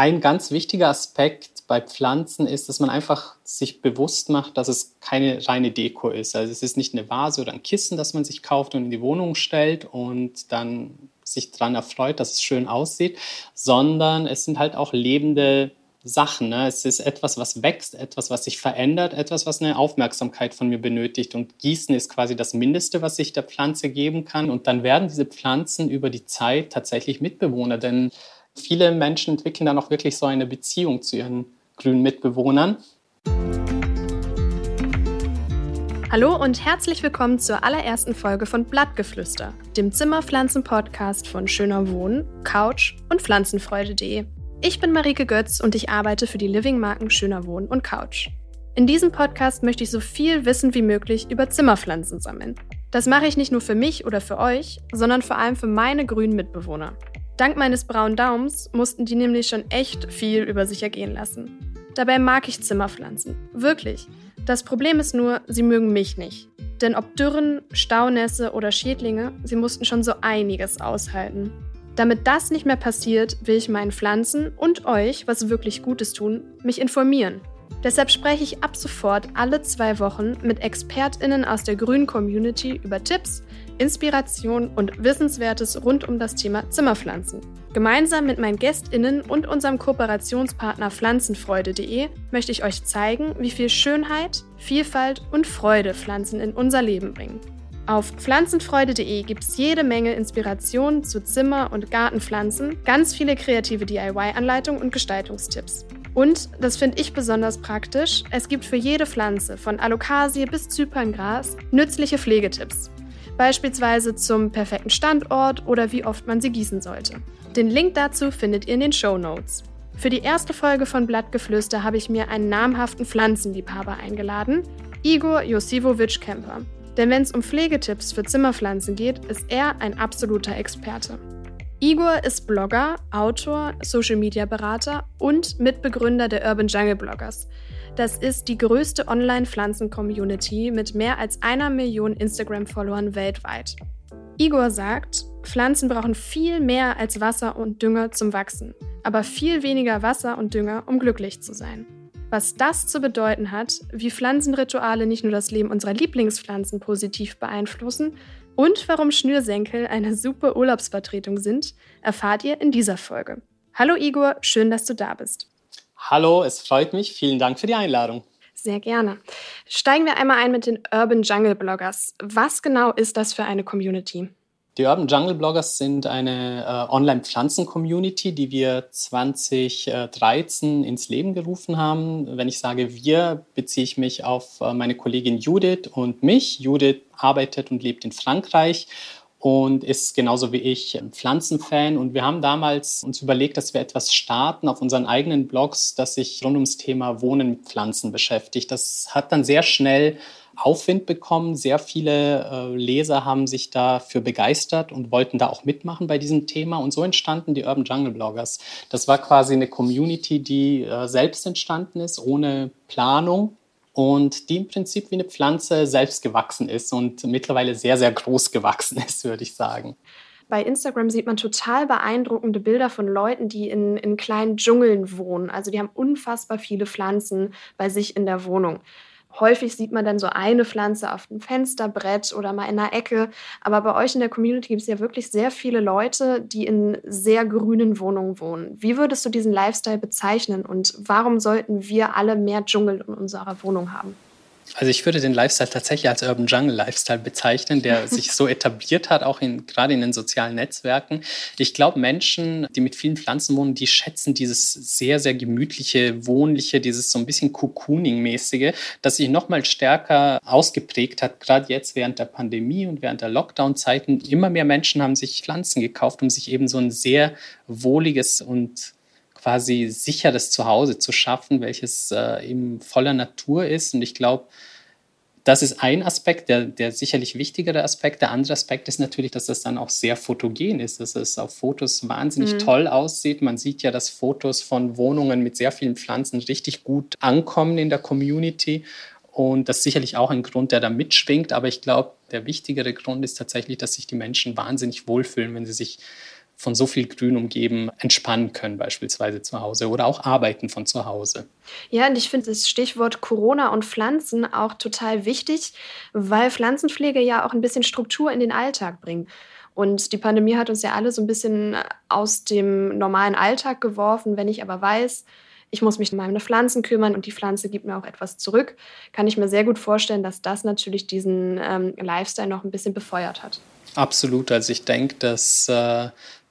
ein ganz wichtiger Aspekt bei Pflanzen ist, dass man einfach sich bewusst macht, dass es keine reine Deko ist. Also es ist nicht eine Vase oder ein Kissen, das man sich kauft und in die Wohnung stellt und dann sich daran erfreut, dass es schön aussieht, sondern es sind halt auch lebende Sachen. Ne? Es ist etwas, was wächst, etwas, was sich verändert, etwas, was eine Aufmerksamkeit von mir benötigt. Und Gießen ist quasi das Mindeste, was ich der Pflanze geben kann. Und dann werden diese Pflanzen über die Zeit tatsächlich Mitbewohner, denn viele Menschen entwickeln dann auch wirklich so eine Beziehung zu ihren grünen Mitbewohnern. Hallo und herzlich willkommen zur allerersten Folge von Blattgeflüster, dem Zimmerpflanzen-Podcast von Schöner Wohnen, Couch und Pflanzenfreude.de. Ich bin Marike Götz und ich arbeite für die Living-Marken Schöner Wohnen und Couch. In diesem Podcast möchte ich so viel Wissen wie möglich über Zimmerpflanzen sammeln. Das mache ich nicht nur für mich oder für euch, sondern vor allem für meine grünen Mitbewohner. Dank meines braunen Daums mussten die nämlich schon echt viel über sich ergehen lassen. Dabei mag ich Zimmerpflanzen. Wirklich. Das Problem ist nur, sie mögen mich nicht. Denn ob Dürren, Staunässe oder Schädlinge, sie mussten schon so einiges aushalten. Damit das nicht mehr passiert, will ich meinen Pflanzen und euch was wirklich Gutes tun, mich informieren. Deshalb spreche ich ab sofort alle zwei Wochen mit ExpertInnen aus der grünen Community über Tipps, Inspiration und Wissenswertes rund um das Thema Zimmerpflanzen. Gemeinsam mit meinen GästInnen und unserem Kooperationspartner Pflanzenfreude.de möchte ich euch zeigen, wie viel Schönheit, Vielfalt und Freude Pflanzen in unser Leben bringen. Auf pflanzenfreude.de gibt es jede Menge Inspiration zu Zimmer- und Gartenpflanzen, ganz viele kreative DIY-Anleitungen und Gestaltungstipps. Und, das finde ich besonders praktisch, es gibt für jede Pflanze, von Alocasie bis Zyperngras, nützliche Pflegetipps. Beispielsweise zum perfekten Standort oder wie oft man sie gießen sollte. Den Link dazu findet ihr in den Show Notes. Für die erste Folge von Blattgeflüster habe ich mir einen namhaften Pflanzenliebhaber eingeladen, Igor Josivovic Kemper. Denn wenn es um Pflegetipps für Zimmerpflanzen geht, ist er ein absoluter Experte. Igor ist Blogger, Autor, Social-Media-Berater und Mitbegründer der Urban Jungle Bloggers. Das ist die größte Online-Pflanzen-Community mit mehr als einer Million Instagram-Followern weltweit. Igor sagt, Pflanzen brauchen viel mehr als Wasser und Dünger zum Wachsen, aber viel weniger Wasser und Dünger, um glücklich zu sein. Was das zu bedeuten hat, wie Pflanzenrituale nicht nur das Leben unserer Lieblingspflanzen positiv beeinflussen und warum Schnürsenkel eine super Urlaubsvertretung sind, erfahrt ihr in dieser Folge. Hallo Igor, schön, dass du da bist. Hallo, es freut mich. Vielen Dank für die Einladung. Sehr gerne. Steigen wir einmal ein mit den Urban Jungle Bloggers. Was genau ist das für eine Community? Die Urban Jungle Bloggers sind eine äh, Online-Pflanzen-Community, die wir 2013 ins Leben gerufen haben. Wenn ich sage wir, beziehe ich mich auf äh, meine Kollegin Judith und mich. Judith arbeitet und lebt in Frankreich und ist genauso wie ich ein Pflanzenfan. Und wir haben damals uns überlegt, dass wir etwas starten auf unseren eigenen Blogs, das sich rund ums Thema Wohnen mit Pflanzen beschäftigt. Das hat dann sehr schnell Aufwind bekommen. Sehr viele äh, Leser haben sich dafür begeistert und wollten da auch mitmachen bei diesem Thema. Und so entstanden die Urban Jungle Bloggers. Das war quasi eine Community, die äh, selbst entstanden ist, ohne Planung und die im Prinzip wie eine Pflanze selbst gewachsen ist und mittlerweile sehr, sehr groß gewachsen ist, würde ich sagen. Bei Instagram sieht man total beeindruckende Bilder von Leuten, die in, in kleinen Dschungeln wohnen. Also die haben unfassbar viele Pflanzen bei sich in der Wohnung. Häufig sieht man dann so eine Pflanze auf dem Fensterbrett oder mal in einer Ecke. Aber bei euch in der Community gibt es ja wirklich sehr viele Leute, die in sehr grünen Wohnungen wohnen. Wie würdest du diesen Lifestyle bezeichnen und warum sollten wir alle mehr Dschungel in unserer Wohnung haben? Also ich würde den Lifestyle tatsächlich als Urban Jungle Lifestyle bezeichnen, der sich so etabliert hat, auch in, gerade in den sozialen Netzwerken. Ich glaube, Menschen, die mit vielen Pflanzen wohnen, die schätzen dieses sehr, sehr gemütliche, wohnliche, dieses so ein bisschen Cocooning-mäßige, das sich nochmal stärker ausgeprägt hat, gerade jetzt während der Pandemie und während der Lockdown-Zeiten. Immer mehr Menschen haben sich Pflanzen gekauft, um sich eben so ein sehr wohliges und quasi sicheres Zuhause zu schaffen, welches äh, eben voller Natur ist. Und ich glaube, das ist ein Aspekt, der, der sicherlich wichtigere Aspekt. Der andere Aspekt ist natürlich, dass das dann auch sehr fotogen ist, dass es auf Fotos wahnsinnig mhm. toll aussieht. Man sieht ja, dass Fotos von Wohnungen mit sehr vielen Pflanzen richtig gut ankommen in der Community. Und das ist sicherlich auch ein Grund, der da mitschwingt. Aber ich glaube, der wichtigere Grund ist tatsächlich, dass sich die Menschen wahnsinnig wohlfühlen, wenn sie sich von so viel Grün umgeben entspannen können, beispielsweise zu Hause oder auch arbeiten von zu Hause. Ja, und ich finde das Stichwort Corona und Pflanzen auch total wichtig, weil Pflanzenpflege ja auch ein bisschen Struktur in den Alltag bringt. Und die Pandemie hat uns ja alle so ein bisschen aus dem normalen Alltag geworfen. Wenn ich aber weiß, ich muss mich um meine Pflanzen kümmern und die Pflanze gibt mir auch etwas zurück, kann ich mir sehr gut vorstellen, dass das natürlich diesen ähm, Lifestyle noch ein bisschen befeuert hat. Absolut. Also ich denke, dass äh,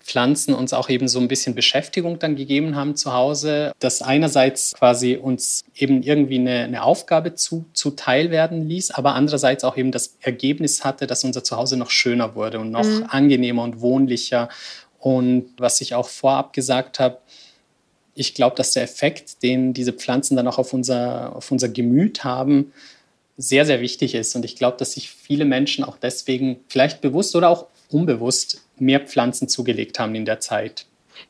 Pflanzen uns auch eben so ein bisschen Beschäftigung dann gegeben haben zu Hause, das einerseits quasi uns eben irgendwie eine, eine Aufgabe zu, zuteil werden ließ, aber andererseits auch eben das Ergebnis hatte, dass unser Zuhause noch schöner wurde und noch mhm. angenehmer und wohnlicher. Und was ich auch vorab gesagt habe, ich glaube, dass der Effekt, den diese Pflanzen dann auch auf unser, auf unser Gemüt haben, sehr, sehr wichtig ist. Und ich glaube, dass sich viele Menschen auch deswegen vielleicht bewusst oder auch unbewusst mehr Pflanzen zugelegt haben in der Zeit.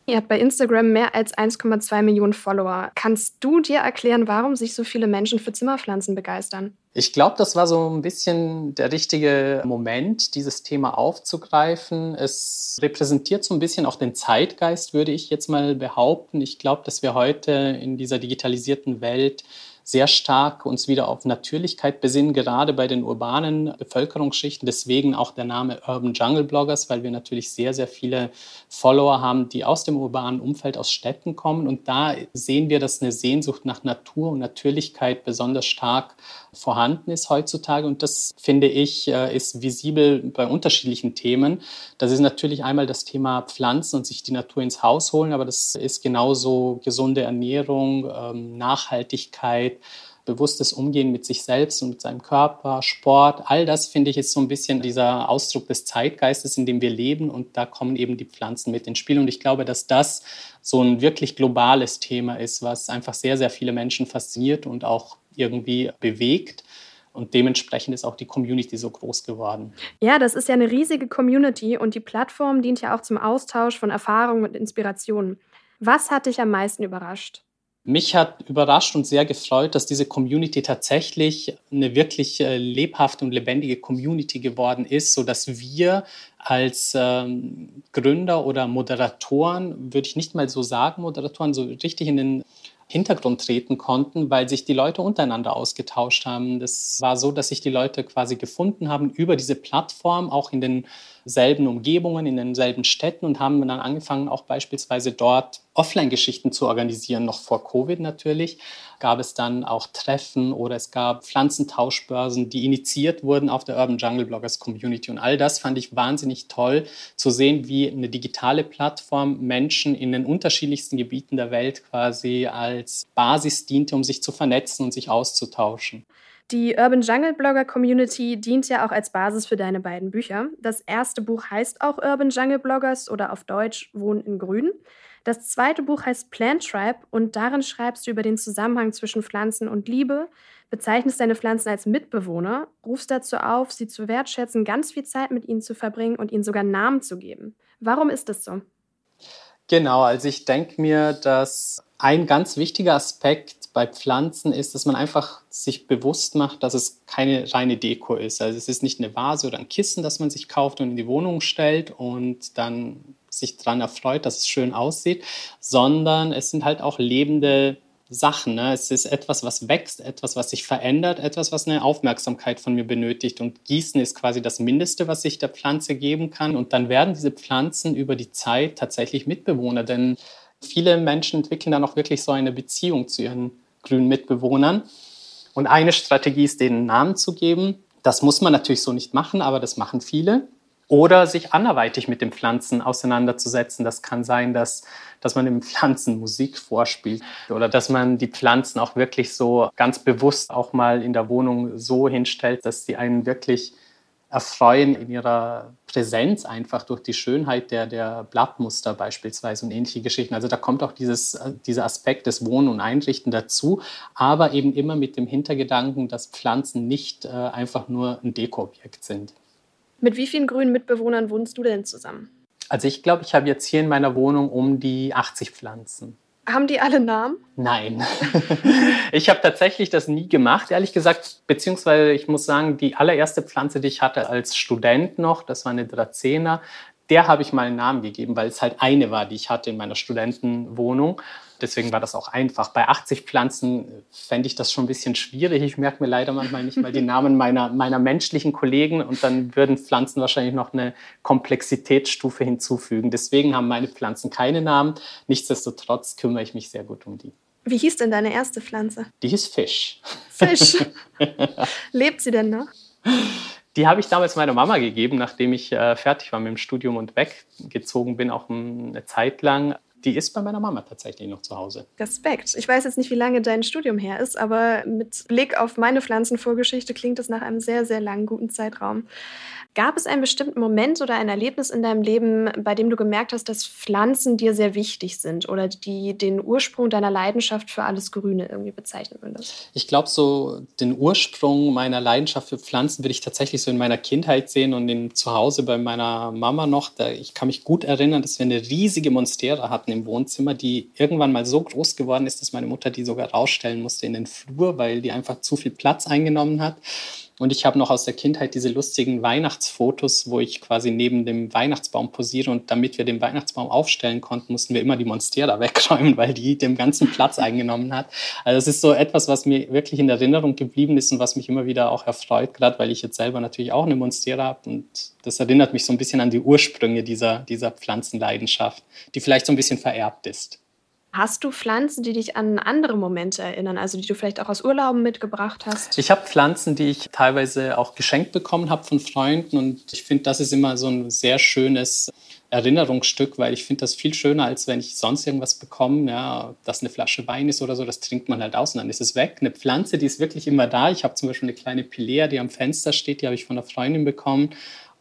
Ihr habt bei Instagram mehr als 1,2 Millionen Follower. Kannst du dir erklären, warum sich so viele Menschen für Zimmerpflanzen begeistern? Ich glaube, das war so ein bisschen der richtige Moment, dieses Thema aufzugreifen. Es repräsentiert so ein bisschen auch den Zeitgeist, würde ich jetzt mal behaupten. Ich glaube, dass wir heute in dieser digitalisierten Welt sehr stark uns wieder auf Natürlichkeit besinnen, gerade bei den urbanen Bevölkerungsschichten. Deswegen auch der Name Urban Jungle Bloggers, weil wir natürlich sehr, sehr viele Follower haben, die aus dem urbanen Umfeld, aus Städten kommen. Und da sehen wir, dass eine Sehnsucht nach Natur und Natürlichkeit besonders stark vorhanden ist heutzutage. Und das, finde ich, äh, ist visibel bei unterschiedlichen Themen. Das ist natürlich einmal das Thema Pflanzen und sich die Natur ins Haus holen, aber das ist genauso gesunde Ernährung, ähm, Nachhaltigkeit, bewusstes Umgehen mit sich selbst und mit seinem Körper, Sport, all das finde ich ist so ein bisschen dieser Ausdruck des Zeitgeistes, in dem wir leben und da kommen eben die Pflanzen mit ins Spiel und ich glaube, dass das so ein wirklich globales Thema ist, was einfach sehr, sehr viele Menschen fasziniert und auch irgendwie bewegt. Und dementsprechend ist auch die Community so groß geworden. Ja, das ist ja eine riesige Community und die Plattform dient ja auch zum Austausch von Erfahrungen und Inspirationen. Was hat dich am meisten überrascht? Mich hat überrascht und sehr gefreut, dass diese Community tatsächlich eine wirklich äh, lebhafte und lebendige Community geworden ist, sodass wir als ähm, Gründer oder Moderatoren, würde ich nicht mal so sagen, Moderatoren, so richtig in den Hintergrund treten konnten, weil sich die Leute untereinander ausgetauscht haben. Das war so, dass sich die Leute quasi gefunden haben über diese Plattform, auch in denselben Umgebungen, in denselben Städten und haben dann angefangen, auch beispielsweise dort Offline-Geschichten zu organisieren, noch vor Covid natürlich. Gab es dann auch Treffen oder es gab Pflanzentauschbörsen, die initiiert wurden auf der Urban Jungle Bloggers Community. Und all das fand ich wahnsinnig toll zu sehen, wie eine digitale Plattform Menschen in den unterschiedlichsten Gebieten der Welt quasi als Basis diente, um sich zu vernetzen und sich auszutauschen. Die Urban Jungle Blogger Community dient ja auch als Basis für deine beiden Bücher. Das erste Buch heißt auch Urban Jungle Bloggers oder auf Deutsch Wohnen in Grün. Das zweite Buch heißt Plant Tribe und darin schreibst du über den Zusammenhang zwischen Pflanzen und Liebe, bezeichnest deine Pflanzen als Mitbewohner, rufst dazu auf, sie zu wertschätzen, ganz viel Zeit mit ihnen zu verbringen und ihnen sogar Namen zu geben. Warum ist das so? Genau, also ich denke mir, dass ein ganz wichtiger Aspekt bei Pflanzen ist, dass man einfach sich bewusst macht, dass es keine reine Deko ist. Also es ist nicht eine Vase oder ein Kissen, das man sich kauft und in die Wohnung stellt und dann sich daran erfreut, dass es schön aussieht, sondern es sind halt auch lebende Sachen. Ne? Es ist etwas, was wächst, etwas, was sich verändert, etwas, was eine Aufmerksamkeit von mir benötigt. Und Gießen ist quasi das Mindeste, was ich der Pflanze geben kann. Und dann werden diese Pflanzen über die Zeit tatsächlich Mitbewohner, denn viele Menschen entwickeln dann auch wirklich so eine Beziehung zu ihren grünen Mitbewohnern. Und eine Strategie ist, denen Namen zu geben. Das muss man natürlich so nicht machen, aber das machen viele. Oder sich anderweitig mit den Pflanzen auseinanderzusetzen. Das kann sein, dass, dass man den Pflanzen Musik vorspielt oder dass man die Pflanzen auch wirklich so ganz bewusst auch mal in der Wohnung so hinstellt, dass sie einen wirklich erfreuen in ihrer Präsenz einfach durch die Schönheit der, der Blattmuster beispielsweise und ähnliche Geschichten. Also da kommt auch dieses, dieser Aspekt des Wohnen und Einrichten dazu, aber eben immer mit dem Hintergedanken, dass Pflanzen nicht äh, einfach nur ein Dekoobjekt sind. Mit wie vielen grünen Mitbewohnern wohnst du denn zusammen? Also ich glaube, ich habe jetzt hier in meiner Wohnung um die 80 Pflanzen. Haben die alle Namen? Nein. ich habe tatsächlich das nie gemacht, ehrlich gesagt. Beziehungsweise ich muss sagen, die allererste Pflanze, die ich hatte als Student noch, das war eine Dracena, der habe ich mal einen Namen gegeben, weil es halt eine war, die ich hatte in meiner Studentenwohnung. Deswegen war das auch einfach. Bei 80 Pflanzen fände ich das schon ein bisschen schwierig. Ich merke mir leider manchmal nicht mal die Namen meiner, meiner menschlichen Kollegen und dann würden Pflanzen wahrscheinlich noch eine Komplexitätsstufe hinzufügen. Deswegen haben meine Pflanzen keine Namen. Nichtsdestotrotz kümmere ich mich sehr gut um die. Wie hieß denn deine erste Pflanze? Die hieß Fisch. Fisch. Lebt sie denn noch? Die habe ich damals meiner Mama gegeben, nachdem ich äh, fertig war mit dem Studium und weggezogen bin, auch eine Zeit lang. Die ist bei meiner Mama tatsächlich noch zu Hause. Respekt. Ich weiß jetzt nicht, wie lange dein Studium her ist, aber mit Blick auf meine Pflanzenvorgeschichte klingt es nach einem sehr, sehr langen, guten Zeitraum. Gab es einen bestimmten Moment oder ein Erlebnis in deinem Leben, bei dem du gemerkt hast, dass Pflanzen dir sehr wichtig sind oder die den Ursprung deiner Leidenschaft für alles Grüne irgendwie bezeichnen würdest? Ich glaube, so den Ursprung meiner Leidenschaft für Pflanzen würde ich tatsächlich so in meiner Kindheit sehen und in, zu Hause bei meiner Mama noch. Da, ich kann mich gut erinnern, dass wir eine riesige Monstera hatten im Wohnzimmer, die irgendwann mal so groß geworden ist, dass meine Mutter die sogar rausstellen musste in den Flur, weil die einfach zu viel Platz eingenommen hat. Und ich habe noch aus der Kindheit diese lustigen Weihnachtsfotos, wo ich quasi neben dem Weihnachtsbaum posiere. Und damit wir den Weihnachtsbaum aufstellen konnten, mussten wir immer die Monstera wegräumen, weil die den ganzen Platz eingenommen hat. Also es ist so etwas, was mir wirklich in Erinnerung geblieben ist und was mich immer wieder auch erfreut, gerade weil ich jetzt selber natürlich auch eine Monstera habe. Und das erinnert mich so ein bisschen an die Ursprünge dieser, dieser Pflanzenleidenschaft, die vielleicht so ein bisschen vererbt ist. Hast du Pflanzen, die dich an andere Momente erinnern, also die du vielleicht auch aus Urlauben mitgebracht hast? Ich habe Pflanzen, die ich teilweise auch geschenkt bekommen habe von Freunden und ich finde, das ist immer so ein sehr schönes Erinnerungsstück, weil ich finde das viel schöner, als wenn ich sonst irgendwas bekomme, ja, dass eine Flasche Wein ist oder so, das trinkt man halt aus und dann ist es weg. Eine Pflanze, die ist wirklich immer da. Ich habe zum Beispiel eine kleine Pilea, die am Fenster steht, die habe ich von einer Freundin bekommen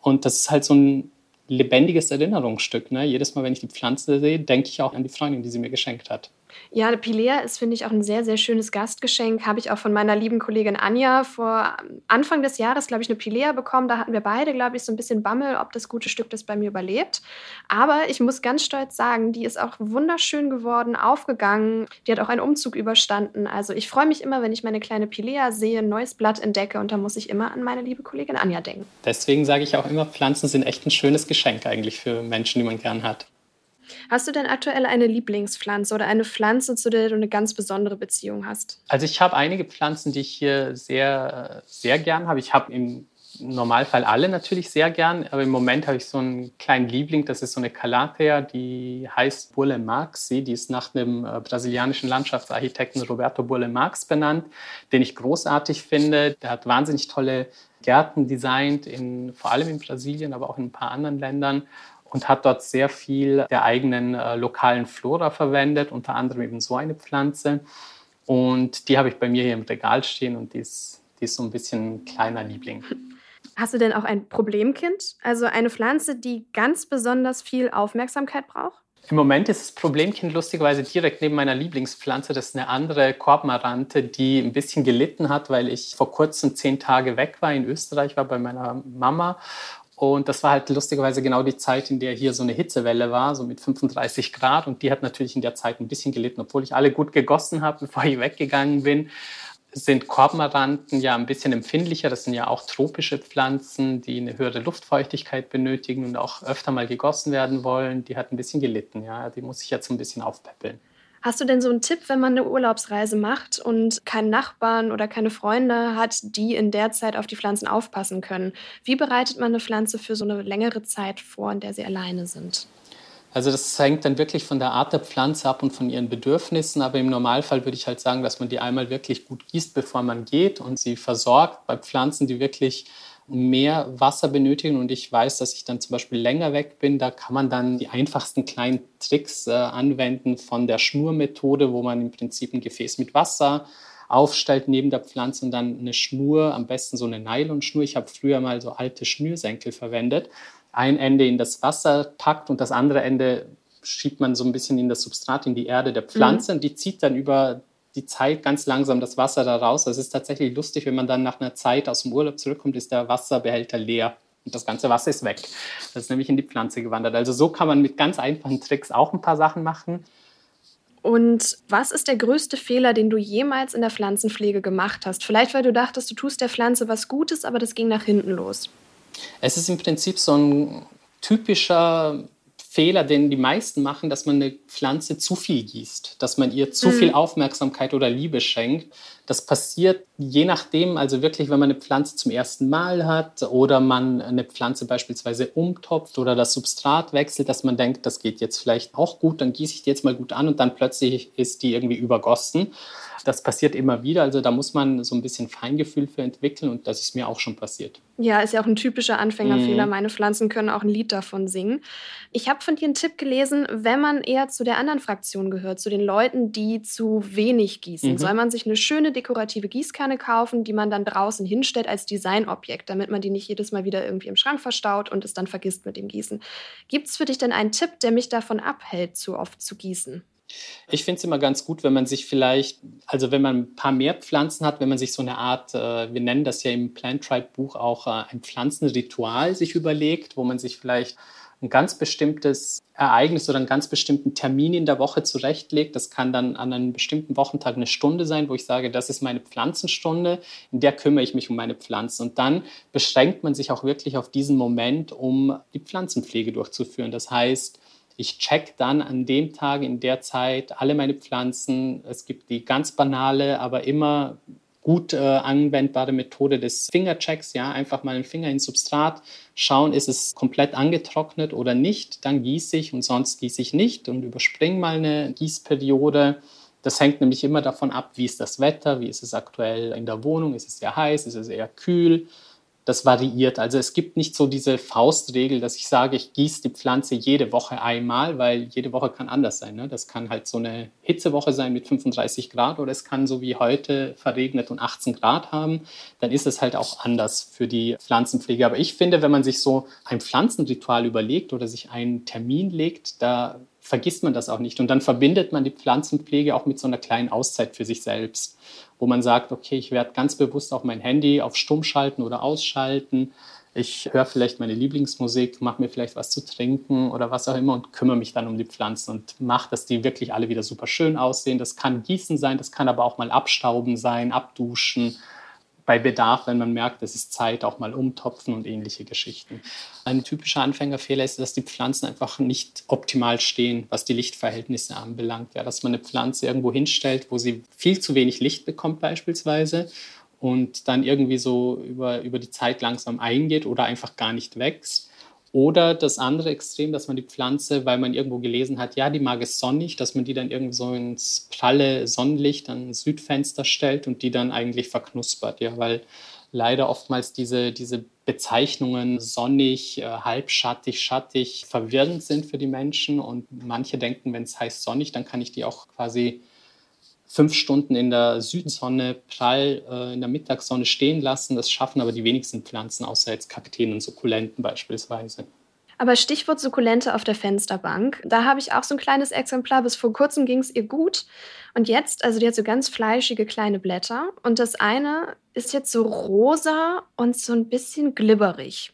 und das ist halt so ein lebendiges Erinnerungsstück. Ne? Jedes Mal, wenn ich die Pflanze sehe, denke ich auch an die Freundin, die sie mir geschenkt hat. Ja, Pilea ist, finde ich, auch ein sehr, sehr schönes Gastgeschenk. Habe ich auch von meiner lieben Kollegin Anja vor Anfang des Jahres, glaube ich, eine Pilea bekommen. Da hatten wir beide, glaube ich, so ein bisschen Bammel, ob das gute Stück das bei mir überlebt. Aber ich muss ganz stolz sagen, die ist auch wunderschön geworden, aufgegangen. Die hat auch einen Umzug überstanden. Also ich freue mich immer, wenn ich meine kleine Pilea sehe, ein neues Blatt entdecke und da muss ich immer an meine liebe Kollegin Anja denken. Deswegen sage ich auch immer, Pflanzen sind echt ein schönes Geschenk eigentlich für Menschen, die man gern hat. Hast du denn aktuell eine Lieblingspflanze oder eine Pflanze, zu der du eine ganz besondere Beziehung hast? Also ich habe einige Pflanzen, die ich hier sehr, sehr gern habe. Ich habe im Normalfall alle natürlich sehr gern, aber im Moment habe ich so einen kleinen Liebling, das ist so eine Calathea, die heißt Burle Marx. Die ist nach dem äh, brasilianischen Landschaftsarchitekten Roberto Burle Marx benannt, den ich großartig finde. Der hat wahnsinnig tolle Gärten designt, in, vor allem in Brasilien, aber auch in ein paar anderen Ländern und hat dort sehr viel der eigenen äh, lokalen Flora verwendet, unter anderem eben so eine Pflanze. Und die habe ich bei mir hier im Regal stehen und die ist, die ist so ein bisschen ein kleiner Liebling. Hast du denn auch ein Problemkind? Also eine Pflanze, die ganz besonders viel Aufmerksamkeit braucht? Im Moment ist das Problemkind lustigerweise direkt neben meiner Lieblingspflanze. Das ist eine andere Korbmarante, die ein bisschen gelitten hat, weil ich vor kurzem zehn Tage weg war in Österreich, war bei meiner Mama und das war halt lustigerweise genau die Zeit, in der hier so eine Hitzewelle war, so mit 35 Grad. Und die hat natürlich in der Zeit ein bisschen gelitten, obwohl ich alle gut gegossen habe, bevor ich weggegangen bin. Sind Korbmaranten ja ein bisschen empfindlicher. Das sind ja auch tropische Pflanzen, die eine höhere Luftfeuchtigkeit benötigen und auch öfter mal gegossen werden wollen. Die hat ein bisschen gelitten. Ja, die muss ich jetzt ein bisschen aufpäppeln. Hast du denn so einen Tipp, wenn man eine Urlaubsreise macht und keinen Nachbarn oder keine Freunde hat, die in der Zeit auf die Pflanzen aufpassen können? Wie bereitet man eine Pflanze für so eine längere Zeit vor, in der sie alleine sind? Also das hängt dann wirklich von der Art der Pflanze ab und von ihren Bedürfnissen. Aber im Normalfall würde ich halt sagen, dass man die einmal wirklich gut gießt, bevor man geht und sie versorgt. Bei Pflanzen, die wirklich mehr Wasser benötigen und ich weiß, dass ich dann zum Beispiel länger weg bin, da kann man dann die einfachsten kleinen Tricks äh, anwenden von der Schnurmethode, wo man im Prinzip ein Gefäß mit Wasser aufstellt neben der Pflanze und dann eine Schnur, am besten so eine Nylonschnur. Ich habe früher mal so alte Schnürsenkel verwendet. Ein Ende in das Wasser packt und das andere Ende schiebt man so ein bisschen in das Substrat, in die Erde der Pflanze mhm. und die zieht dann über die Zeit ganz langsam das Wasser da raus. Das ist tatsächlich lustig, wenn man dann nach einer Zeit aus dem Urlaub zurückkommt, ist der Wasserbehälter leer. Und das ganze Wasser ist weg. Das ist nämlich in die Pflanze gewandert. Also so kann man mit ganz einfachen Tricks auch ein paar Sachen machen. Und was ist der größte Fehler, den du jemals in der Pflanzenpflege gemacht hast? Vielleicht, weil du dachtest, du tust der Pflanze was Gutes, aber das ging nach hinten los. Es ist im Prinzip so ein typischer Fehler, den die meisten machen, dass man eine Pflanze zu viel gießt, dass man ihr zu mhm. viel Aufmerksamkeit oder Liebe schenkt. Das passiert je nachdem, also wirklich, wenn man eine Pflanze zum ersten Mal hat oder man eine Pflanze beispielsweise umtopft oder das Substrat wechselt, dass man denkt, das geht jetzt vielleicht auch gut, dann gieße ich die jetzt mal gut an und dann plötzlich ist die irgendwie übergossen. Das passiert immer wieder, also da muss man so ein bisschen Feingefühl für entwickeln und das ist mir auch schon passiert. Ja, ist ja auch ein typischer Anfängerfehler. Mhm. Meine Pflanzen können auch ein Lied davon singen. Ich habe von dir einen Tipp gelesen, wenn man eher zu der anderen Fraktion gehört, zu den Leuten, die zu wenig gießen, mhm. soll man sich eine schöne dekorative Gießkanne kaufen, die man dann draußen hinstellt als Designobjekt, damit man die nicht jedes Mal wieder irgendwie im Schrank verstaut und es dann vergisst mit dem Gießen. Gibt es für dich denn einen Tipp, der mich davon abhält, zu oft zu gießen? Ich finde es immer ganz gut, wenn man sich vielleicht, also wenn man ein paar mehr Pflanzen hat, wenn man sich so eine Art, äh, wir nennen das ja im Plant Tribe Buch auch äh, ein Pflanzenritual sich überlegt, wo man sich vielleicht ein ganz bestimmtes Ereignis oder einen ganz bestimmten Termin in der Woche zurechtlegt. Das kann dann an einem bestimmten Wochentag eine Stunde sein, wo ich sage, das ist meine Pflanzenstunde, in der kümmere ich mich um meine Pflanzen. Und dann beschränkt man sich auch wirklich auf diesen Moment, um die Pflanzenpflege durchzuführen. Das heißt, ich check dann an dem Tag, in der Zeit alle meine Pflanzen. Es gibt die ganz banale, aber immer gut äh, anwendbare Methode des Fingerchecks. Ja, einfach mal einen Finger ins Substrat schauen, ist es komplett angetrocknet oder nicht. Dann gieße ich und sonst gieße ich nicht und überspringe mal eine Gießperiode. Das hängt nämlich immer davon ab, wie ist das Wetter, wie ist es aktuell in der Wohnung, ist es sehr heiß, ist es eher kühl das variiert. Also es gibt nicht so diese Faustregel, dass ich sage, ich gieße die Pflanze jede Woche einmal, weil jede Woche kann anders sein. Ne? Das kann halt so eine Hitzewoche sein mit 35 Grad oder es kann so wie heute verregnet und 18 Grad haben. Dann ist es halt auch anders für die Pflanzenpflege. Aber ich finde, wenn man sich so ein Pflanzenritual überlegt oder sich einen Termin legt, da vergisst man das auch nicht. Und dann verbindet man die Pflanzenpflege auch mit so einer kleinen Auszeit für sich selbst wo man sagt, okay, ich werde ganz bewusst auch mein Handy auf Stumm schalten oder ausschalten. Ich höre vielleicht meine Lieblingsmusik, mache mir vielleicht was zu trinken oder was auch immer und kümmere mich dann um die Pflanzen und mache, dass die wirklich alle wieder super schön aussehen. Das kann Gießen sein, das kann aber auch mal Abstauben sein, Abduschen, bei Bedarf, wenn man merkt, es ist Zeit, auch mal umtopfen und ähnliche Geschichten. Ein typischer Anfängerfehler ist, dass die Pflanzen einfach nicht optimal stehen, was die Lichtverhältnisse anbelangt. Ja, dass man eine Pflanze irgendwo hinstellt, wo sie viel zu wenig Licht bekommt beispielsweise und dann irgendwie so über, über die Zeit langsam eingeht oder einfach gar nicht wächst. Oder das andere Extrem, dass man die Pflanze, weil man irgendwo gelesen hat, ja, die mag es sonnig, dass man die dann irgendwo so ins pralle Sonnenlicht an ein Südfenster stellt und die dann eigentlich verknuspert, ja, weil leider oftmals diese, diese Bezeichnungen sonnig, äh, halbschattig, schattig verwirrend sind für die Menschen. Und manche denken, wenn es heißt sonnig, dann kann ich die auch quasi fünf Stunden in der Südsonne prall äh, in der Mittagssonne stehen lassen. Das schaffen aber die wenigsten Pflanzen, außer jetzt Kakteen und Sukkulenten beispielsweise. Aber Stichwort Sukkulente auf der Fensterbank, da habe ich auch so ein kleines Exemplar. Bis vor kurzem ging es ihr gut. Und jetzt, also die hat so ganz fleischige kleine Blätter. Und das eine ist jetzt so rosa und so ein bisschen glibberig.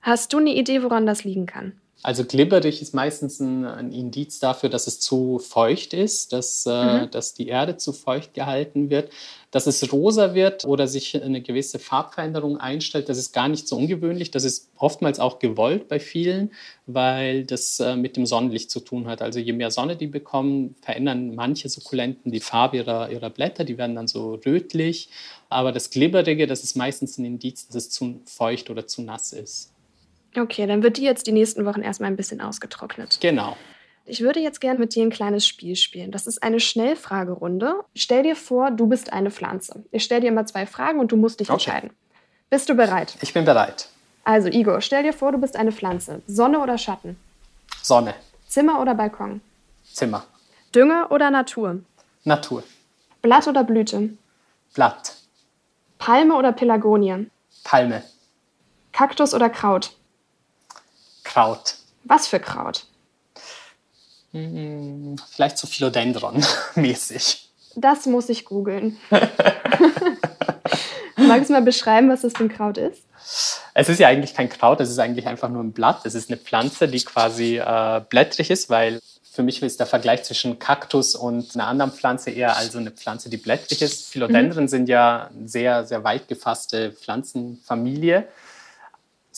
Hast du eine Idee, woran das liegen kann? Also glibberig ist meistens ein, ein, Indiz dafür, dass es zu feucht ist, dass, äh, mhm. dass die Erde zu feucht gehalten wird. Dass es rosa wird oder sich eine gewisse Farbveränderung einstellt, das ist gar nicht so ungewöhnlich. Das ist oftmals auch gewollt bei vielen, weil das äh, mit dem Sonnenlicht zu tun hat. Also je mehr Sonne die bekommen, verändern manche Sukkulenten die Farbe ihrer, ihrer Blätter, die werden dann so rötlich. Aber das Glibberige, das ist meistens ein Indiz, dass es zu feucht oder zu nass ist. Okay, dann wird die jetzt die nächsten Wochen erstmal ein bisschen ausgetrocknet. Genau. Ich würde jetzt gerne mit dir ein kleines Spiel spielen. Das ist eine Schnellfragerunde. Stell dir vor, du bist eine Pflanze. Ich stelle dir immer zwei Fragen und du musst dich okay. entscheiden. Bist du bereit? Ich bin bereit. Also, Igor, stell dir vor, du bist eine Pflanze. Sonne oder Schatten? Sonne. Zimmer oder Balkon? Zimmer. Dünger oder Natur? Natur. Blatt oder Blüte? Blatt. Palme oder Pelargonie? Palme. Kaktus oder Kraut? Kraut. Was für Kraut? Hm, vielleicht so Philodendron-mäßig. Das muss ich googeln. Magst du mal beschreiben, was das für ein Kraut ist? Es ist ja eigentlich kein Kraut, es ist eigentlich einfach nur ein Blatt. Es ist eine Pflanze, die quasi äh, blättrig ist, weil für mich ist der Vergleich zwischen Kaktus und einer anderen Pflanze eher also eine Pflanze, die blättrig ist. Philodendren mhm. sind ja eine sehr, sehr weit gefasste Pflanzenfamilie.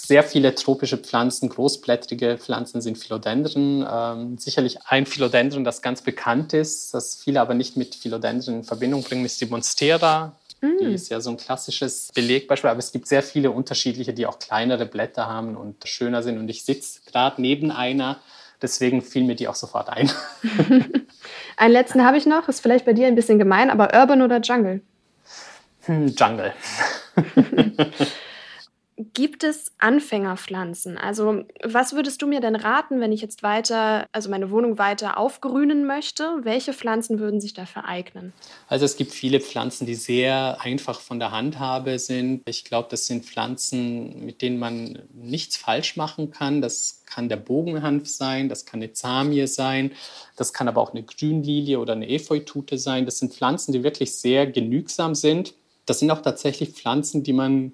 Sehr viele tropische Pflanzen, großblättrige Pflanzen sind Philodendren. Ähm, sicherlich ein Philodendron, das ganz bekannt ist, das viele aber nicht mit Philodendren in Verbindung bringen, ist die Monstera. Mm. Die ist ja so ein klassisches Belegbeispiel, aber es gibt sehr viele unterschiedliche, die auch kleinere Blätter haben und schöner sind. Und ich sitze gerade neben einer, deswegen fiel mir die auch sofort ein. Einen letzten habe ich noch, ist vielleicht bei dir ein bisschen gemein, aber Urban oder Jungle? Hm, Jungle. Gibt es Anfängerpflanzen? Also, was würdest du mir denn raten, wenn ich jetzt weiter, also meine Wohnung weiter aufgrünen möchte? Welche Pflanzen würden sich dafür eignen? Also, es gibt viele Pflanzen, die sehr einfach von der Handhabe sind. Ich glaube, das sind Pflanzen, mit denen man nichts falsch machen kann. Das kann der Bogenhanf sein, das kann eine Zamie sein, das kann aber auch eine Grünlilie oder eine Efeutute sein. Das sind Pflanzen, die wirklich sehr genügsam sind. Das sind auch tatsächlich Pflanzen, die man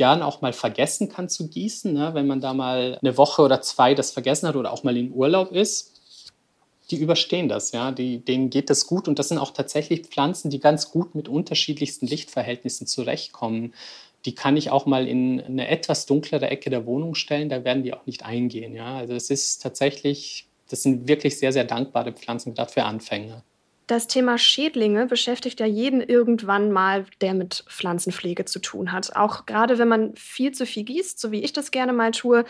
gern auch mal vergessen kann zu gießen, ne? wenn man da mal eine Woche oder zwei das vergessen hat oder auch mal in Urlaub ist. Die überstehen das, ja, die, denen geht das gut und das sind auch tatsächlich Pflanzen, die ganz gut mit unterschiedlichsten Lichtverhältnissen zurechtkommen. Die kann ich auch mal in eine etwas dunklere Ecke der Wohnung stellen, da werden die auch nicht eingehen. Ja? Also es ist tatsächlich, das sind wirklich sehr, sehr dankbare Pflanzen, gerade für Anfänger. Das Thema Schädlinge beschäftigt ja jeden irgendwann mal, der mit Pflanzenpflege zu tun hat. Auch gerade wenn man viel zu viel gießt, so wie ich das gerne mal tue,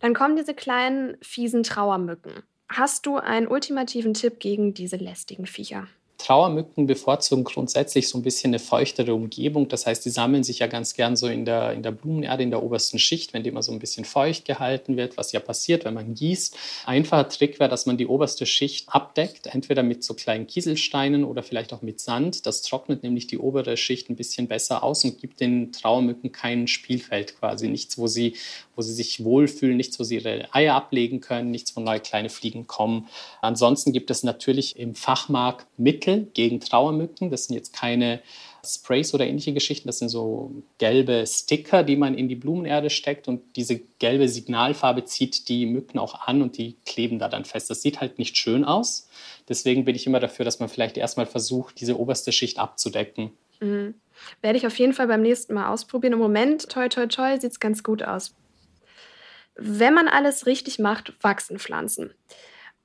dann kommen diese kleinen, fiesen Trauermücken. Hast du einen ultimativen Tipp gegen diese lästigen Viecher? Trauermücken bevorzugen grundsätzlich so ein bisschen eine feuchtere Umgebung. Das heißt, die sammeln sich ja ganz gern so in der, in der Blumenerde, in der obersten Schicht, wenn die immer so ein bisschen feucht gehalten wird, was ja passiert, wenn man gießt. Einfacher Trick wäre, dass man die oberste Schicht abdeckt, entweder mit so kleinen Kieselsteinen oder vielleicht auch mit Sand. Das trocknet nämlich die obere Schicht ein bisschen besser aus und gibt den Trauermücken kein Spielfeld quasi. Nichts, wo sie, wo sie sich wohlfühlen, nichts, wo sie ihre Eier ablegen können, nichts, wo neue kleine Fliegen kommen. Ansonsten gibt es natürlich im Fachmarkt Mittel, Mittel gegen Trauermücken. Das sind jetzt keine Sprays oder ähnliche Geschichten. Das sind so gelbe Sticker, die man in die Blumenerde steckt und diese gelbe Signalfarbe zieht die Mücken auch an und die kleben da dann fest. Das sieht halt nicht schön aus. Deswegen bin ich immer dafür, dass man vielleicht erstmal versucht, diese oberste Schicht abzudecken. Mhm. Werde ich auf jeden Fall beim nächsten Mal ausprobieren. Im Moment, toi, toi, toi, sieht es ganz gut aus. Wenn man alles richtig macht, wachsen Pflanzen.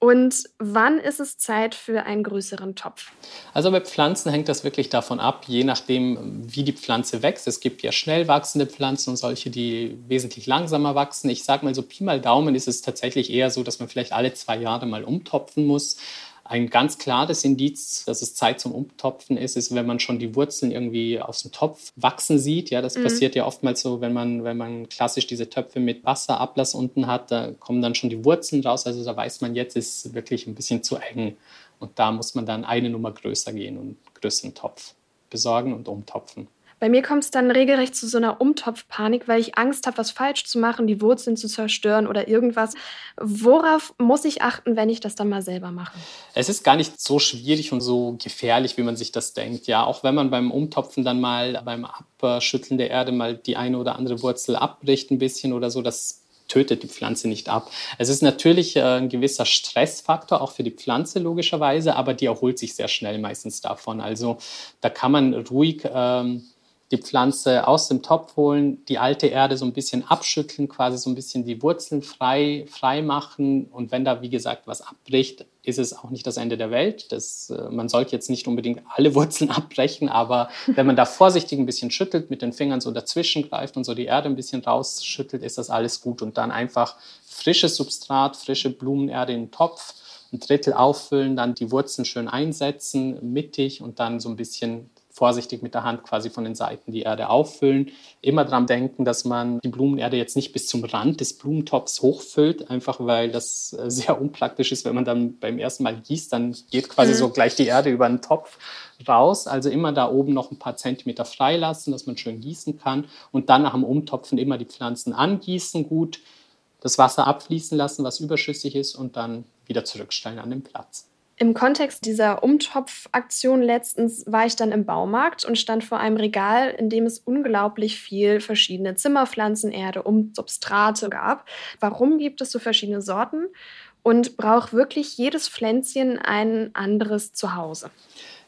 Und wann ist es Zeit für einen größeren Topf? Also bei Pflanzen hängt das wirklich davon ab, je nachdem, wie die Pflanze wächst. Es gibt ja schnell wachsende Pflanzen und solche, die wesentlich langsamer wachsen. Ich sage mal so, Pi mal Daumen ist es tatsächlich eher so, dass man vielleicht alle zwei Jahre mal umtopfen muss. Ein ganz klares Indiz, dass es Zeit zum Umtopfen ist, ist, wenn man schon die Wurzeln irgendwie aus dem Topf wachsen sieht. Ja, das mhm. passiert ja oftmals so, wenn man, wenn man klassisch diese Töpfe mit Wasserablass unten hat, da kommen dann schon die Wurzeln raus. Also da weiß man, jetzt ist wirklich ein bisschen zu eng. Und da muss man dann eine Nummer größer gehen und größeren Topf besorgen und umtopfen. Bei mir kommt es dann regelrecht zu so einer Umtopfpanik, weil ich Angst habe, was falsch zu machen, die Wurzeln zu zerstören oder irgendwas. Worauf muss ich achten, wenn ich das dann mal selber mache? Es ist gar nicht so schwierig und so gefährlich, wie man sich das denkt. Ja, auch wenn man beim Umtopfen dann mal beim Abschütteln der Erde mal die eine oder andere Wurzel abbricht ein bisschen oder so, das tötet die Pflanze nicht ab. Es ist natürlich äh, ein gewisser Stressfaktor, auch für die Pflanze logischerweise, aber die erholt sich sehr schnell meistens davon. Also da kann man ruhig ähm, die Pflanze aus dem Topf holen, die alte Erde so ein bisschen abschütteln, quasi so ein bisschen die Wurzeln frei, frei machen. Und wenn da, wie gesagt, was abbricht, ist es auch nicht das Ende der Welt. Das, äh, man sollte jetzt nicht unbedingt alle Wurzeln abbrechen, aber wenn man da vorsichtig ein bisschen schüttelt, mit den Fingern so dazwischen greift und so die Erde ein bisschen rausschüttelt, ist das alles gut. Und dann einfach frisches Substrat, frische Blumenerde in den Topf, ein Drittel auffüllen, dann die Wurzeln schön einsetzen, mittig und dann so ein bisschen vorsichtig mit der Hand quasi von den Seiten die Erde auffüllen. Immer daran denken, dass man die Blumenerde jetzt nicht bis zum Rand des Blumentops hochfüllt, einfach weil das äh, sehr unpraktisch ist, wenn man dann beim ersten Mal gießt, dann geht quasi mhm. so gleich die Erde über den Topf raus. Also immer da oben noch ein paar Zentimeter freilassen, dass man schön gießen kann und dann nach dem Umtopfen immer die Pflanzen angießen gut, das Wasser abfließen lassen, was überschüssig ist und dann wieder zurückstellen an den Platz. Im Kontext dieser Umtopfaktion letztens war ich dann im Baumarkt und stand vor einem Regal, in dem es unglaublich viel verschiedene Zimmerpflanzenerde und Substrate gab. Warum gibt es so verschiedene Sorten? Und braucht wirklich jedes Pflänzchen ein anderes Zuhause?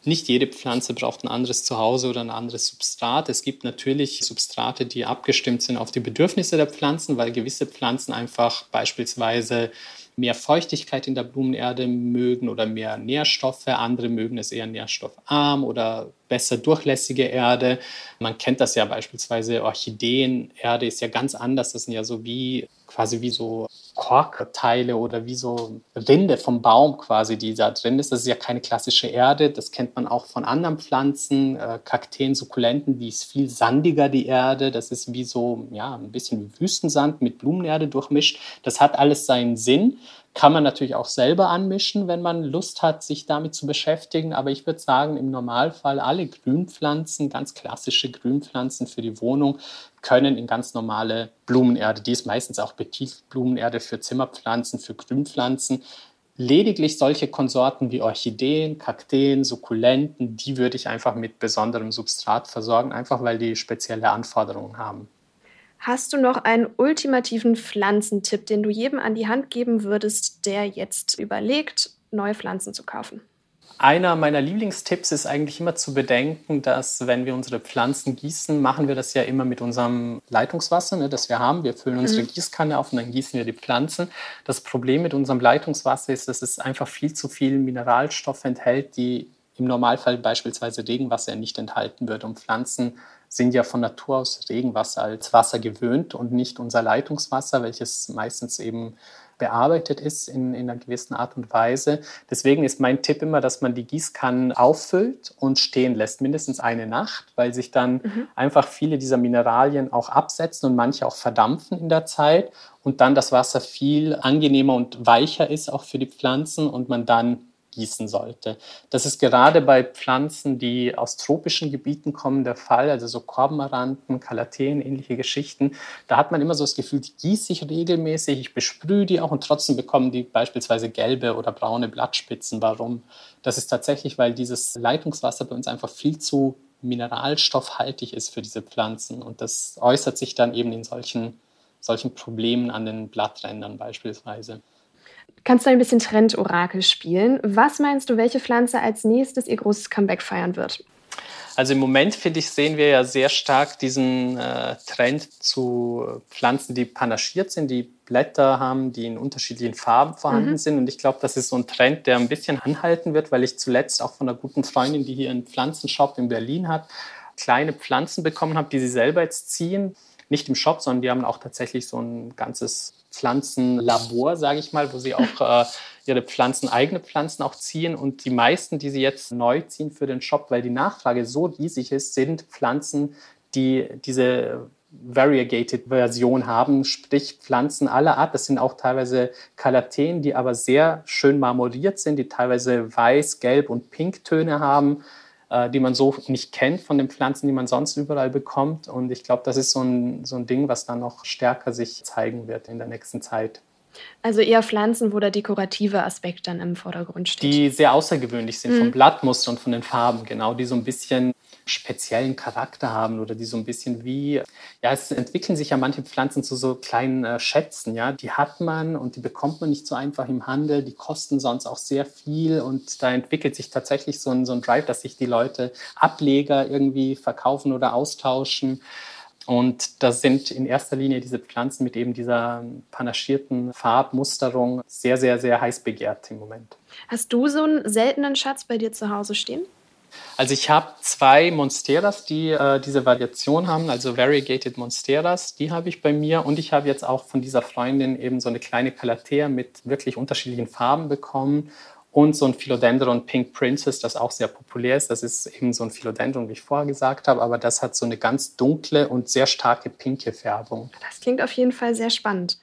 Nicht jede Pflanze braucht ein anderes Zuhause oder ein anderes Substrat. Es gibt natürlich Substrate, die abgestimmt sind auf die Bedürfnisse der Pflanzen, weil gewisse Pflanzen einfach beispielsweise mehr Feuchtigkeit in der Blumenerde mögen oder mehr Nährstoffe. Andere mögen es eher nährstoffarm oder besser durchlässige Erde. Man kennt das ja beispielsweise, Orchideenerde ist ja ganz anders. Das sind ja so wie quasi wie so Korkteile oder wie so Rinde vom Baum quasi, die da drin ist. Das ist ja keine klassische Erde. Das kennt man auch von anderen Pflanzen, äh, Kakteen, Sukkulenten, die ist viel sandiger, die Erde. Das ist wie so, ja, ein bisschen Wüstensand mit Blumenerde durchmischt. Das hat alles seinen Sinn. Kann man natürlich auch selber anmischen, wenn man Lust hat, sich damit zu beschäftigen. Aber ich würde sagen, im Normalfall alle Grünpflanzen, ganz klassische Grünpflanzen für die Wohnung, können in ganz normale Blumenerde, die ist meistens auch Petit-Blumenerde für Zimmerpflanzen, für Grünpflanzen. Lediglich solche Konsorten wie Orchideen, Kakteen, Sukkulenten, die würde ich einfach mit besonderem Substrat versorgen, einfach weil die spezielle Anforderungen haben. Hast du noch einen ultimativen Pflanzentipp, den du jedem an die Hand geben würdest, der jetzt überlegt, neue Pflanzen zu kaufen? Einer meiner Lieblingstipps ist eigentlich immer zu bedenken, dass wenn wir unsere Pflanzen gießen, machen wir das ja immer mit unserem Leitungswasser, ne, das wir haben. Wir füllen unsere mhm. Gießkanne auf und dann gießen wir die Pflanzen. Das Problem mit unserem Leitungswasser ist, dass es einfach viel zu viel Mineralstoffe enthält, die im Normalfall beispielsweise Regenwasser nicht enthalten würde. Und Pflanzen sind ja von Natur aus Regenwasser als Wasser gewöhnt und nicht unser Leitungswasser, welches meistens eben bearbeitet ist in, in einer gewissen Art und Weise. Deswegen ist mein Tipp immer, dass man die Gießkannen auffüllt und stehen lässt, mindestens eine Nacht, weil sich dann mhm. einfach viele dieser Mineralien auch absetzen und manche auch verdampfen in der Zeit und dann das Wasser viel angenehmer und weicher ist auch für die Pflanzen und man dann gießen sollte. Das ist gerade bei Pflanzen, die aus tropischen Gebieten kommen, der Fall, also so Korbenmaranten, Kalateen, ähnliche Geschichten. Da hat man immer so das Gefühl, die gieße ich regelmäßig, ich besprühe die auch und trotzdem bekommen die beispielsweise gelbe oder braune Blattspitzen. Warum? Das ist tatsächlich, weil dieses Leitungswasser bei uns einfach viel zu mineralstoffhaltig ist für diese Pflanzen und das äußert sich dann eben in solchen, solchen Problemen an den Blatträndern beispielsweise. Kannst du ein bisschen Trendorakel spielen? Was meinst du, welche Pflanze als nächstes ihr großes Comeback feiern wird? Also im Moment, finde ich, sehen wir ja sehr stark diesen äh, Trend zu Pflanzen, die panaschiert sind, die Blätter haben, die in unterschiedlichen Farben vorhanden mhm. sind. Und ich glaube, das ist so ein Trend, der ein bisschen anhalten wird, weil ich zuletzt auch von einer guten Freundin, die hier einen Pflanzenshop in Berlin hat, kleine Pflanzen bekommen habe, die sie selber jetzt ziehen. Nicht im Shop, sondern die haben auch tatsächlich so ein ganzes Pflanzenlabor, sage ich mal, wo sie auch äh, ihre Pflanzen, eigene Pflanzen auch ziehen. Und die meisten, die sie jetzt neu ziehen für den Shop, weil die Nachfrage so riesig ist, sind Pflanzen, die diese variegated Version haben, sprich Pflanzen aller Art. Das sind auch teilweise Kalateen, die aber sehr schön marmoriert sind, die teilweise weiß, gelb und pink Töne haben die man so nicht kennt von den Pflanzen, die man sonst überall bekommt. Und ich glaube, das ist so ein, so ein Ding, was dann noch stärker sich zeigen wird in der nächsten Zeit. Also eher Pflanzen, wo der dekorative Aspekt dann im Vordergrund steht. Die sehr außergewöhnlich sind mhm. vom Blattmuster und von den Farben, genau, die so ein bisschen speziellen Charakter haben oder die so ein bisschen wie, ja, es entwickeln sich ja manche Pflanzen zu so kleinen äh, Schätzen, ja, die hat man und die bekommt man nicht so einfach im Handel, die kosten sonst auch sehr viel und da entwickelt sich tatsächlich so ein, so ein Drive, dass sich die Leute Ableger irgendwie verkaufen oder austauschen. Und das sind in erster Linie diese Pflanzen mit eben dieser panaschierten Farbmusterung sehr, sehr, sehr heiß begehrt im Moment. Hast du so einen seltenen Schatz bei dir zu Hause stehen? Also ich habe zwei Monsteras, die äh, diese Variation haben, also Variegated Monsteras, die habe ich bei mir und ich habe jetzt auch von dieser Freundin eben so eine kleine Calathea mit wirklich unterschiedlichen Farben bekommen und so ein Philodendron Pink Princess, das auch sehr populär ist. Das ist eben so ein Philodendron, wie ich vorher gesagt habe, aber das hat so eine ganz dunkle und sehr starke pinke Färbung. Das klingt auf jeden Fall sehr spannend.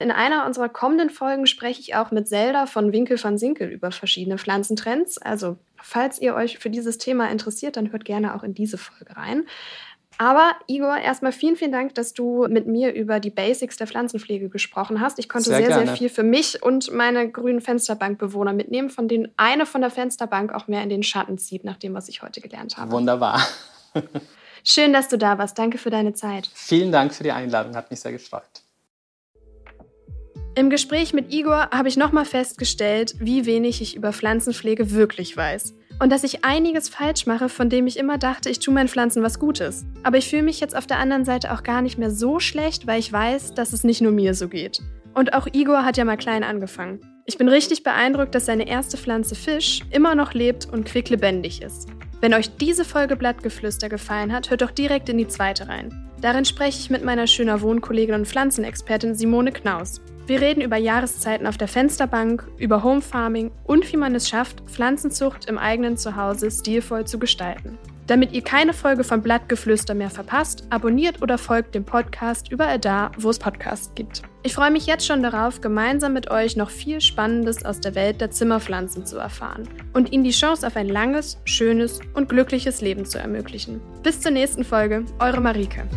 In einer unserer kommenden Folgen spreche ich auch mit Zelda von Winkel van Sinkel über verschiedene Pflanzentrends. Also, falls ihr euch für dieses Thema interessiert, dann hört gerne auch in diese Folge rein. Aber Igor, erstmal vielen, vielen Dank, dass du mit mir über die Basics der Pflanzenpflege gesprochen hast. Ich konnte sehr, sehr, sehr, viel für mich und meine grünen Fensterbankbewohner mitnehmen, von denen eine von der Fensterbank auch mehr in den Schatten zieht, nach dem, was ich heute gelernt habe. Wunderbar. Schön, dass du da warst. Danke für deine Zeit. Vielen Dank für die Einladung. Hat mich sehr gefreut. Im Gespräch mit Igor habe ich nochmal festgestellt, wie wenig ich über Pflanzenpflege wirklich weiß. Und dass ich einiges falsch mache, von dem ich immer dachte, ich tue meinen Pflanzen was Gutes. Aber ich fühle mich jetzt auf der anderen Seite auch gar nicht mehr so schlecht, weil ich weiß, dass es nicht nur mir so geht. Und auch Igor hat ja mal klein angefangen. Ich bin richtig beeindruckt, dass seine erste Pflanze Fisch immer noch lebt und quicklebendig ist. Wenn euch diese Folge Blattgeflüster gefallen hat, hört doch direkt in die zweite rein. Darin spreche ich mit meiner schöner Wohnkollegin und Pflanzenexpertin Simone Knaus. Wir reden über Jahreszeiten auf der Fensterbank, über Home Farming und wie man es schafft, Pflanzenzucht im eigenen Zuhause stilvoll zu gestalten. Damit ihr keine Folge von Blattgeflüster mehr verpasst, abonniert oder folgt dem Podcast überall da, wo es Podcasts gibt. Ich freue mich jetzt schon darauf, gemeinsam mit euch noch viel Spannendes aus der Welt der Zimmerpflanzen zu erfahren und ihnen die Chance auf ein langes, schönes und glückliches Leben zu ermöglichen. Bis zur nächsten Folge, eure Marike.